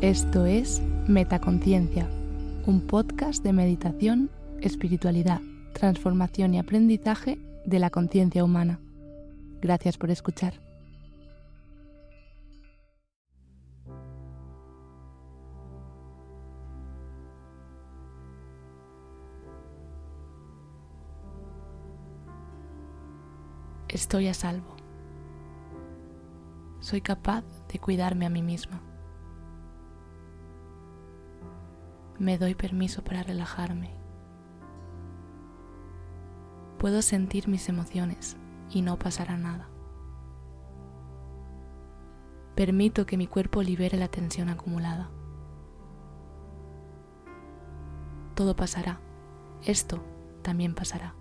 Esto es Metaconciencia, un podcast de meditación, espiritualidad, transformación y aprendizaje de la conciencia humana. Gracias por escuchar. Estoy a salvo. Soy capaz de cuidarme a mí misma. Me doy permiso para relajarme. Puedo sentir mis emociones y no pasará nada. Permito que mi cuerpo libere la tensión acumulada. Todo pasará. Esto también pasará.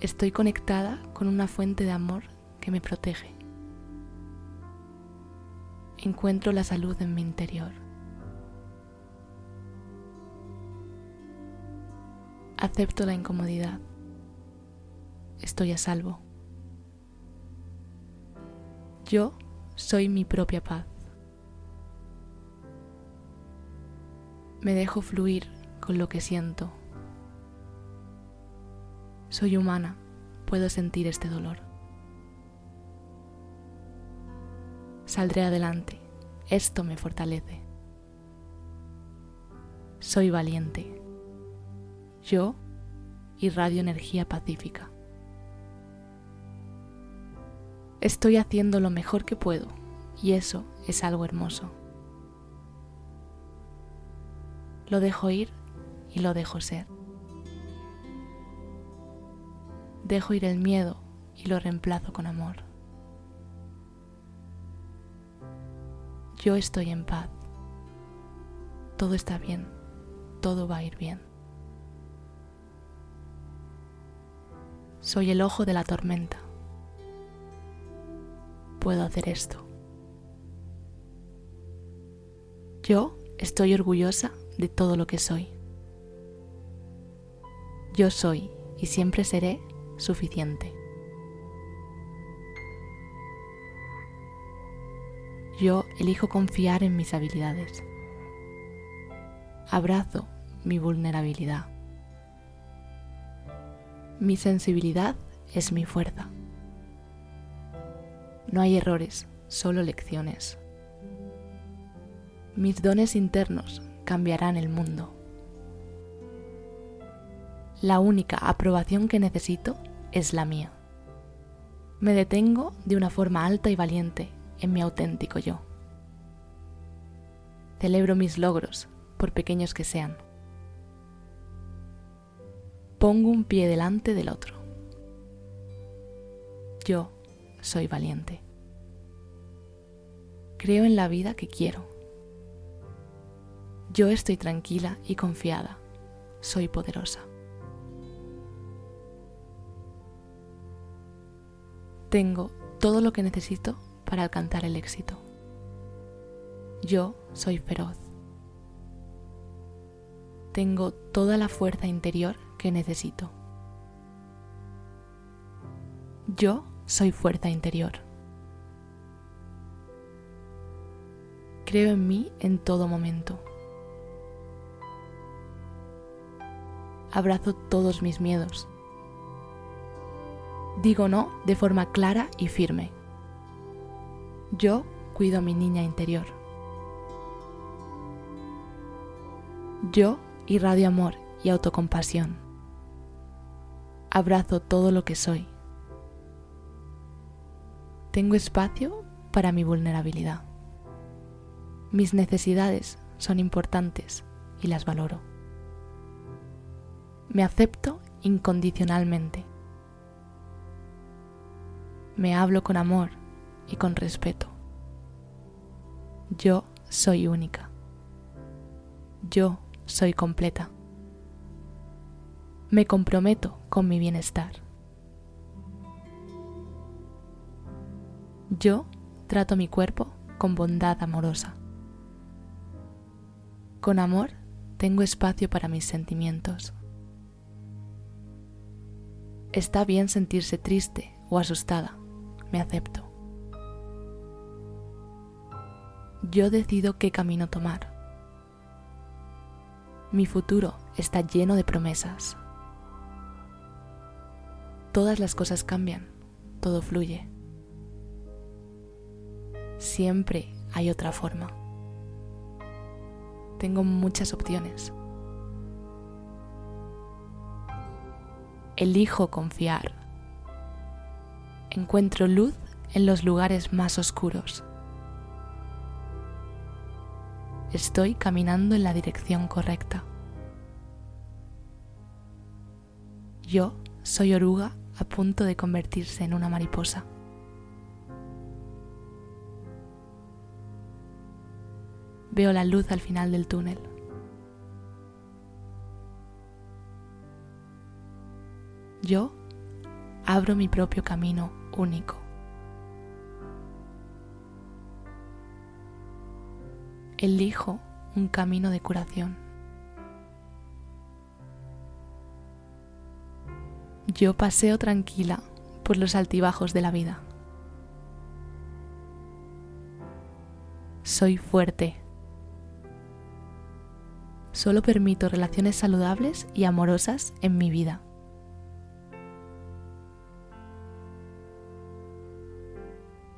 Estoy conectada con una fuente de amor que me protege. Encuentro la salud en mi interior. Acepto la incomodidad. Estoy a salvo. Yo soy mi propia paz. Me dejo fluir con lo que siento soy humana, puedo sentir este dolor. Saldré adelante, esto me fortalece. Soy valiente. Yo irradio energía pacífica. Estoy haciendo lo mejor que puedo y eso es algo hermoso. Lo dejo ir y lo dejo ser. dejo ir el miedo y lo reemplazo con amor. Yo estoy en paz. Todo está bien. Todo va a ir bien. Soy el ojo de la tormenta. Puedo hacer esto. Yo estoy orgullosa de todo lo que soy. Yo soy y siempre seré suficiente. Yo elijo confiar en mis habilidades. Abrazo mi vulnerabilidad. Mi sensibilidad es mi fuerza. No hay errores, solo lecciones. Mis dones internos cambiarán el mundo. La única aprobación que necesito es la mía. Me detengo de una forma alta y valiente en mi auténtico yo. Celebro mis logros, por pequeños que sean. Pongo un pie delante del otro. Yo soy valiente. Creo en la vida que quiero. Yo estoy tranquila y confiada. Soy poderosa. Tengo todo lo que necesito para alcanzar el éxito. Yo soy feroz. Tengo toda la fuerza interior que necesito. Yo soy fuerza interior. Creo en mí en todo momento. Abrazo todos mis miedos digo no de forma clara y firme. Yo cuido a mi niña interior. Yo irradio amor y autocompasión. Abrazo todo lo que soy. Tengo espacio para mi vulnerabilidad. Mis necesidades son importantes y las valoro. Me acepto incondicionalmente me hablo con amor y con respeto. Yo soy única. Yo soy completa. Me comprometo con mi bienestar. Yo trato mi cuerpo con bondad amorosa. Con amor tengo espacio para mis sentimientos. Está bien sentirse triste o asustada me acepto. Yo decido qué camino tomar. Mi futuro está lleno de promesas. Todas las cosas cambian, todo fluye. Siempre hay otra forma. Tengo muchas opciones. Elijo confiar. Encuentro luz en los lugares más oscuros. Estoy caminando en la dirección correcta. Yo soy oruga a punto de convertirse en una mariposa. Veo la luz al final del túnel. Yo abro mi propio camino único. Elijo un camino de curación. Yo paseo tranquila por los altibajos de la vida. Soy fuerte. Solo permito relaciones saludables y amorosas en mi vida.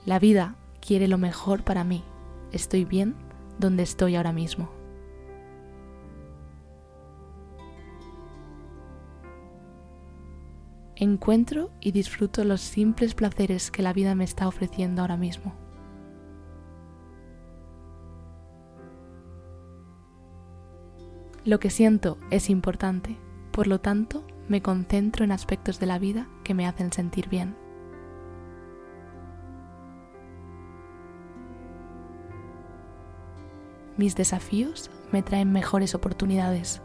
La vida quiere lo mejor para mí. Estoy bien donde estoy ahora mismo. Encuentro y disfruto los simples placeres que la vida me está ofreciendo ahora mismo. Lo que siento es importante, por lo tanto me concentro en aspectos de la vida que me hacen sentir bien. Mis desafíos me traen mejores oportunidades.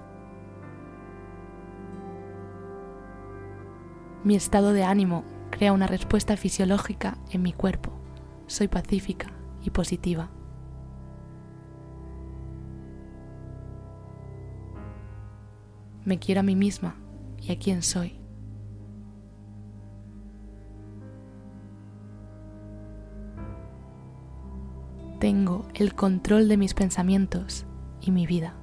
Mi estado de ánimo crea una respuesta fisiológica en mi cuerpo. Soy pacífica y positiva. Me quiero a mí misma y a quién soy. El control de mis pensamientos y mi vida.